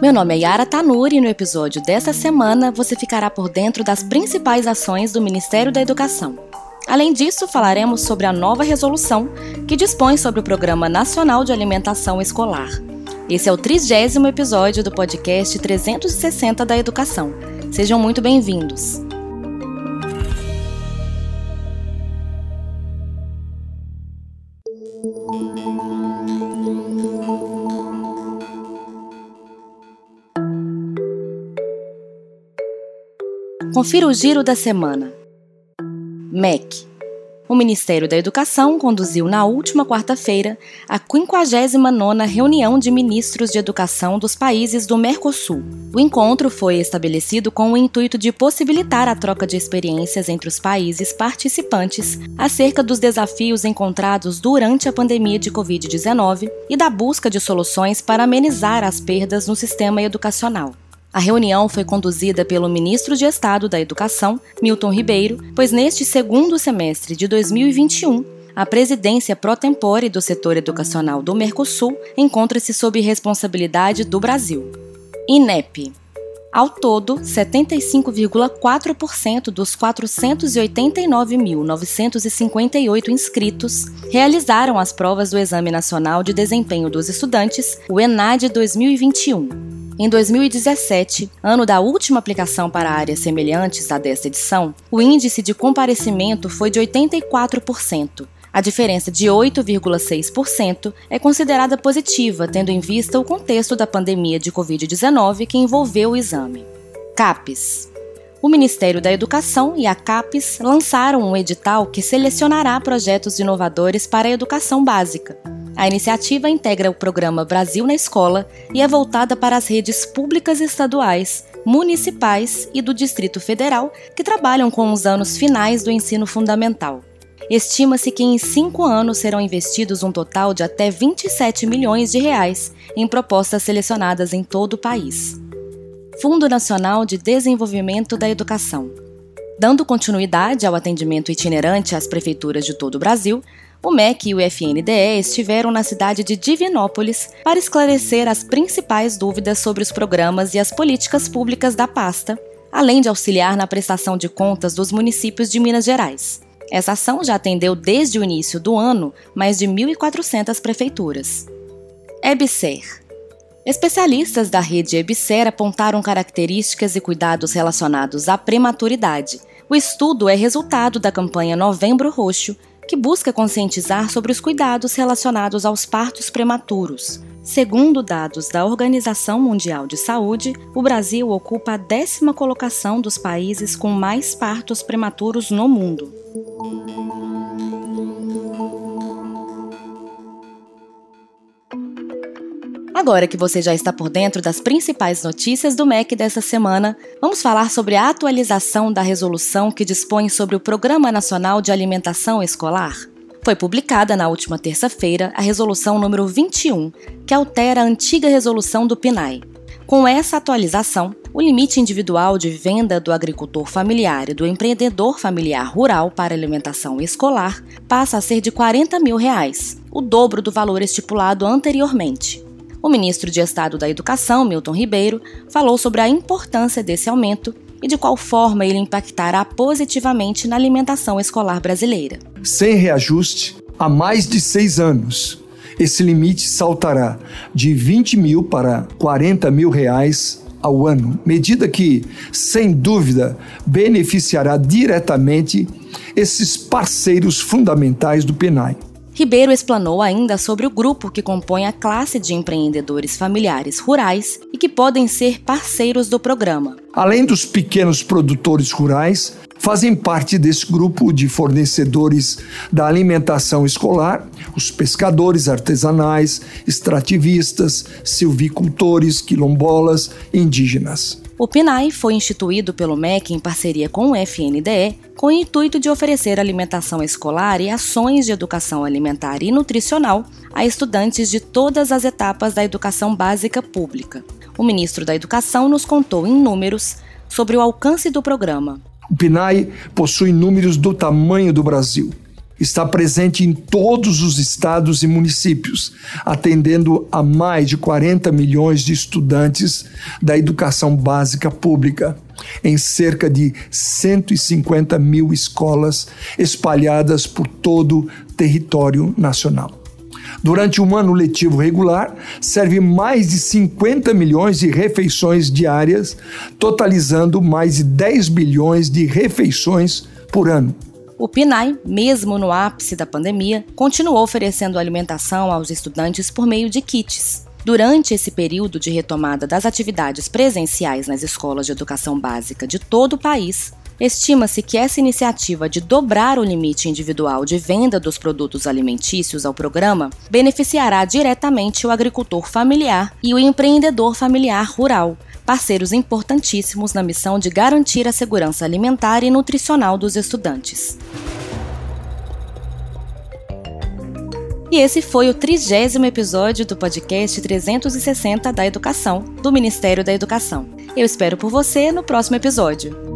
Meu nome é Yara Tanuri e no episódio dessa semana você ficará por dentro das principais ações do Ministério da Educação. Além disso, falaremos sobre a nova resolução que dispõe sobre o Programa Nacional de Alimentação Escolar. Esse é o trigésimo episódio do podcast 360 da Educação. Sejam muito bem-vindos. Confira o giro da semana. MEC. O Ministério da Educação conduziu na última quarta-feira a 59ª reunião de ministros de educação dos países do Mercosul. O encontro foi estabelecido com o intuito de possibilitar a troca de experiências entre os países participantes acerca dos desafios encontrados durante a pandemia de Covid-19 e da busca de soluções para amenizar as perdas no sistema educacional. A reunião foi conduzida pelo ministro de Estado da Educação, Milton Ribeiro, pois neste segundo semestre de 2021, a presidência pro tempore do setor educacional do Mercosul encontra-se sob responsabilidade do Brasil. INEP. Ao todo, 75,4% dos 489.958 inscritos realizaram as provas do Exame Nacional de Desempenho dos Estudantes, o ENAD 2021. Em 2017, ano da última aplicação para áreas semelhantes à desta edição, o índice de comparecimento foi de 84%. A diferença de 8,6% é considerada positiva, tendo em vista o contexto da pandemia de Covid-19 que envolveu o exame. CAPES o Ministério da Educação e a CAPES lançaram um edital que selecionará projetos inovadores para a educação básica. A iniciativa integra o programa Brasil na Escola e é voltada para as redes públicas estaduais, municipais e do Distrito Federal que trabalham com os anos finais do ensino fundamental. Estima-se que em cinco anos serão investidos um total de até 27 milhões de reais em propostas selecionadas em todo o país. Fundo Nacional de Desenvolvimento da Educação. Dando continuidade ao atendimento itinerante às prefeituras de todo o Brasil, o MEC e o FNDE estiveram na cidade de Divinópolis para esclarecer as principais dúvidas sobre os programas e as políticas públicas da pasta, além de auxiliar na prestação de contas dos municípios de Minas Gerais. Essa ação já atendeu desde o início do ano mais de 1.400 prefeituras. EBSER Especialistas da rede EBSER apontaram características e cuidados relacionados à prematuridade. O estudo é resultado da campanha Novembro Roxo, que busca conscientizar sobre os cuidados relacionados aos partos prematuros. Segundo dados da Organização Mundial de Saúde, o Brasil ocupa a décima colocação dos países com mais partos prematuros no mundo. Agora que você já está por dentro das principais notícias do MEC dessa semana, vamos falar sobre a atualização da resolução que dispõe sobre o Programa Nacional de Alimentação Escolar. Foi publicada na última terça-feira a resolução número 21, que altera a antiga resolução do PNAE. Com essa atualização, o limite individual de venda do agricultor familiar e do empreendedor familiar rural para alimentação escolar passa a ser de 40 mil reais, o dobro do valor estipulado anteriormente. O ministro de Estado da Educação, Milton Ribeiro, falou sobre a importância desse aumento e de qual forma ele impactará positivamente na alimentação escolar brasileira. Sem reajuste, há mais de seis anos, esse limite saltará de 20 mil para 40 mil reais ao ano, medida que, sem dúvida, beneficiará diretamente esses parceiros fundamentais do PENAI. Ribeiro explanou ainda sobre o grupo que compõe a classe de empreendedores familiares rurais e que podem ser parceiros do programa. Além dos pequenos produtores rurais, fazem parte desse grupo de fornecedores da alimentação escolar os pescadores artesanais, extrativistas, silvicultores, quilombolas, indígenas. O PNAE foi instituído pelo MEC em parceria com o FNDE com o intuito de oferecer alimentação escolar e ações de educação alimentar e nutricional a estudantes de todas as etapas da educação básica pública. O ministro da Educação nos contou em números sobre o alcance do programa. O PNAE possui números do tamanho do Brasil. Está presente em todos os estados e municípios, atendendo a mais de 40 milhões de estudantes da educação básica pública, em cerca de 150 mil escolas espalhadas por todo o território nacional. Durante um ano letivo regular, serve mais de 50 milhões de refeições diárias, totalizando mais de 10 bilhões de refeições por ano. O PNAE, mesmo no ápice da pandemia, continuou oferecendo alimentação aos estudantes por meio de kits. Durante esse período de retomada das atividades presenciais nas escolas de educação básica de todo o país, Estima-se que essa iniciativa de dobrar o limite individual de venda dos produtos alimentícios ao programa beneficiará diretamente o agricultor familiar e o empreendedor familiar rural, parceiros importantíssimos na missão de garantir a segurança alimentar e nutricional dos estudantes. E esse foi o trigésimo episódio do podcast 360 da Educação, do Ministério da Educação. Eu espero por você no próximo episódio.